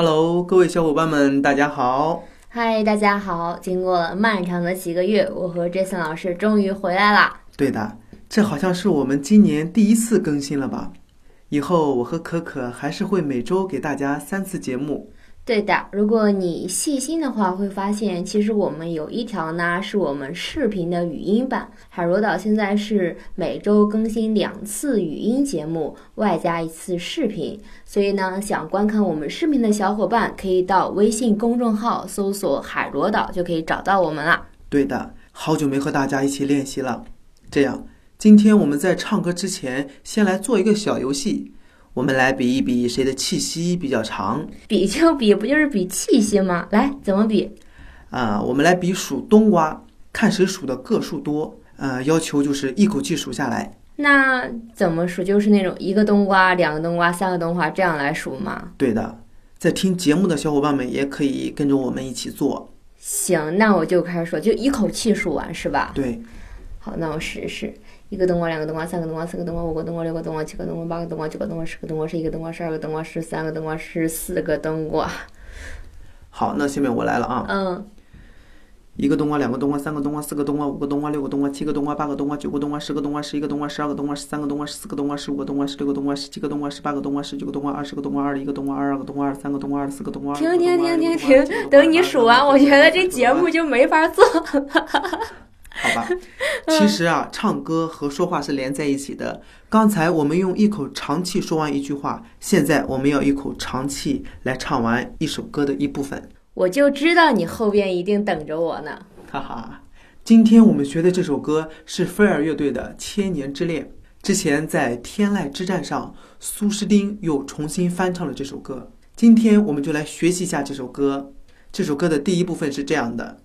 Hello，各位小伙伴们，大家好。嗨，大家好！经过了漫长的几个月，我和 Jason 老师终于回来啦。对的，这好像是我们今年第一次更新了吧？以后我和可可还是会每周给大家三次节目。对的，如果你细心的话，会发现其实我们有一条呢，是我们视频的语音版。海螺岛现在是每周更新两次语音节目，外加一次视频。所以呢，想观看我们视频的小伙伴，可以到微信公众号搜索“海螺岛”，就可以找到我们了。对的，好久没和大家一起练习了。这样，今天我们在唱歌之前，先来做一个小游戏。我们来比一比谁的气息比较长。比就比，不就是比气息吗？来，怎么比？啊，我们来比数冬瓜，看谁数的个数多。呃，要求就是一口气数下来。那怎么数？就是那种一个冬瓜、两个冬瓜、三个冬瓜这样来数吗？对的，在听节目的小伙伴们也可以跟着我们一起做。行，那我就开始说，就一口气数完是吧？对。好，那我试试。一个冬瓜，两个冬瓜，三个冬瓜，四个冬瓜，五个冬瓜，六个冬瓜，七个冬瓜，八个冬瓜，九个冬瓜，十个冬瓜，十一个冬瓜，十二个冬瓜，十三个冬瓜，十四个冬瓜。好，那下面我来了啊。嗯。一个冬瓜，两个冬瓜，三个冬瓜，四个冬瓜，五个冬瓜，六个冬瓜，七个冬瓜，八个冬瓜，九个冬瓜，十个冬瓜，十一个冬瓜，十二个冬瓜，十三个冬瓜，十四个冬瓜，十五个冬瓜，十六个冬瓜，十七个冬瓜，十八个冬瓜，十九个冬瓜，二十个冬瓜，二十一个冬瓜，二十二个冬瓜，二十三个冬瓜，二十四个冬瓜。停停停停停！等你数完，我觉得这节目就没法做了。其实啊，唱歌和说话是连在一起的。刚才我们用一口长气说完一句话，现在我们要一口长气来唱完一首歌的一部分。我就知道你后边一定等着我呢。哈哈，今天我们学的这首歌是飞儿乐队的《千年之恋》。之前在天籁之战上，苏诗丁又重新翻唱了这首歌。今天我们就来学习一下这首歌。这首歌的第一部分是这样的。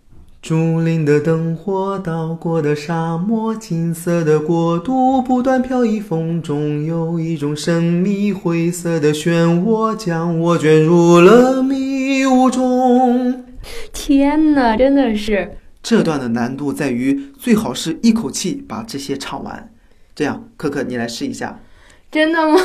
竹林的灯火，岛国的沙漠，金色的国度不断飘逸风中，有一种神秘灰色的漩涡将我卷入了迷雾中。天哪，真的是！这段的难度在于最好是一口气把这些唱完。这样，可可你来试一下。真的吗？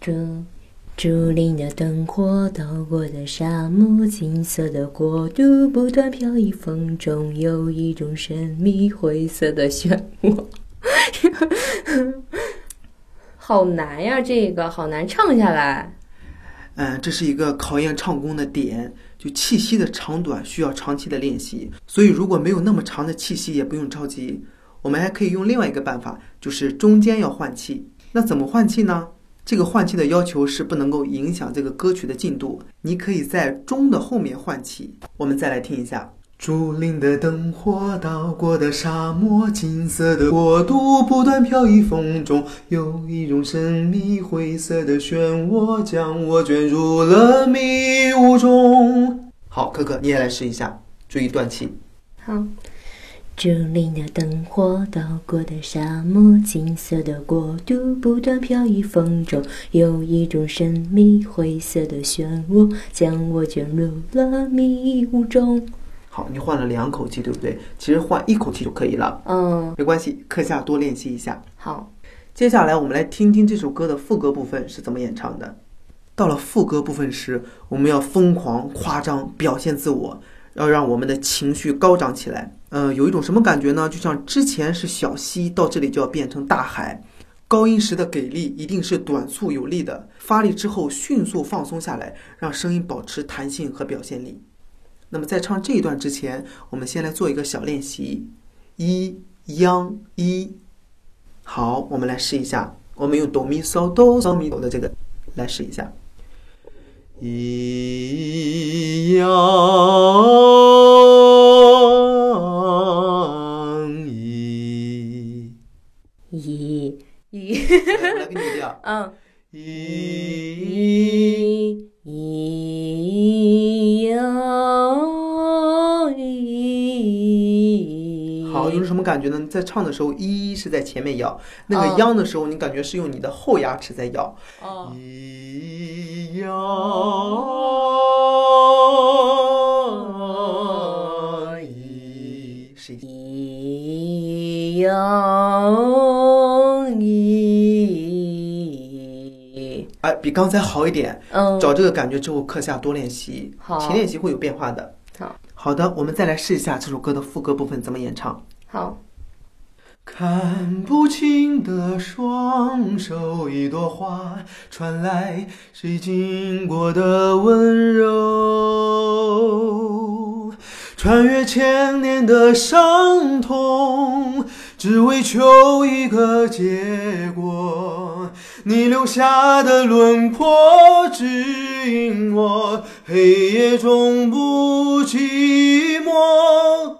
这。竹林的灯火，到过的沙漠，金色的国度不断飘逸风中，有一种神秘灰色的漩涡。好难呀，这个好难唱下来。嗯，这是一个考验唱功的点，就气息的长短需要长期的练习。所以如果没有那么长的气息，也不用着急。我们还可以用另外一个办法，就是中间要换气。那怎么换气呢？这个换气的要求是不能够影响这个歌曲的进度。你可以在钟的后面换气。我们再来听一下：竹林的灯火，岛国的沙漠，金色的国度不断飘逸风中，有一种神秘灰色的漩涡将我卷入了迷雾中。好，可可你也来试一下，注意断气。好。竹林的灯火，岛国的沙漠，金色的国度不断飘逸风中，有一种神秘灰色的漩涡将我卷入了迷雾中。好，你换了两口气，对不对？其实换一口气就可以了。嗯，没关系，课下多练习一下。好，接下来我们来听听这首歌的副歌部分是怎么演唱的。到了副歌部分时，我们要疯狂夸张表现自我。要让我们的情绪高涨起来，呃，有一种什么感觉呢？就像之前是小溪，到这里就要变成大海。高音时的给力一定是短促有力的，发力之后迅速放松下来，让声音保持弹性和表现力。那么在唱这一段之前，我们先来做一个小练习：一央一。好，我们来试一下，我们用哆咪嗦哆嗦咪哆的这个来试一下。一阳一。嗯，一一阳一。好，有什么感觉呢？在唱的时候，一是在前面咬，那个央的时候，你感觉是用你的后牙齿在咬。哦。呀，一是一呀比刚才好一点。嗯，找这个感觉之后，课下多练习，好勤练习会有变化的。好，好的，我们再来试一下这首歌的副歌部分怎么演唱。好，看不清的双手，一朵花传来谁经过的温柔，穿越千年的伤痛，只为求一个结果。你留下的轮廓指引我，黑夜中不寂寞。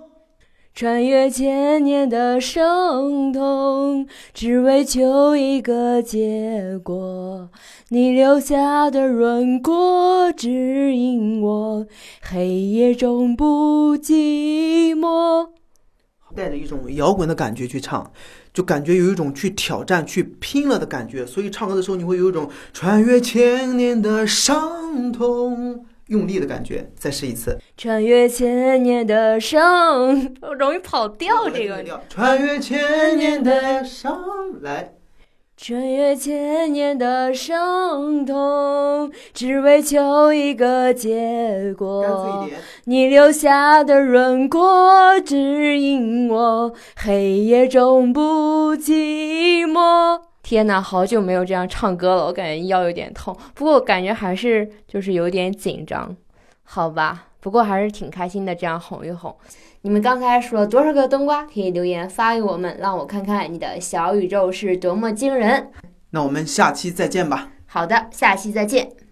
穿越千年的伤痛，只为求一个结果。你留下的轮廓指引我，黑夜中不寂寞。带着一种摇滚的感觉去唱，就感觉有一种去挑战、去拼了的感觉。所以唱歌的时候，你会有一种穿越千年的伤痛，用力的感觉。再试一次，穿越千年的伤，容易跑调。这个穿越千年的伤，来，穿越千年的伤痛，只为求一个结果。你留下的轮廓指引我，黑夜中不寂寞。天呐，好久没有这样唱歌了，我感觉腰有点痛，不过我感觉还是就是有点紧张，好吧。不过还是挺开心的，这样哄一哄。你们刚才数了多少个冬瓜？可以留言发给我们，让我看看你的小宇宙是多么惊人。那我们下期再见吧。好的，下期再见。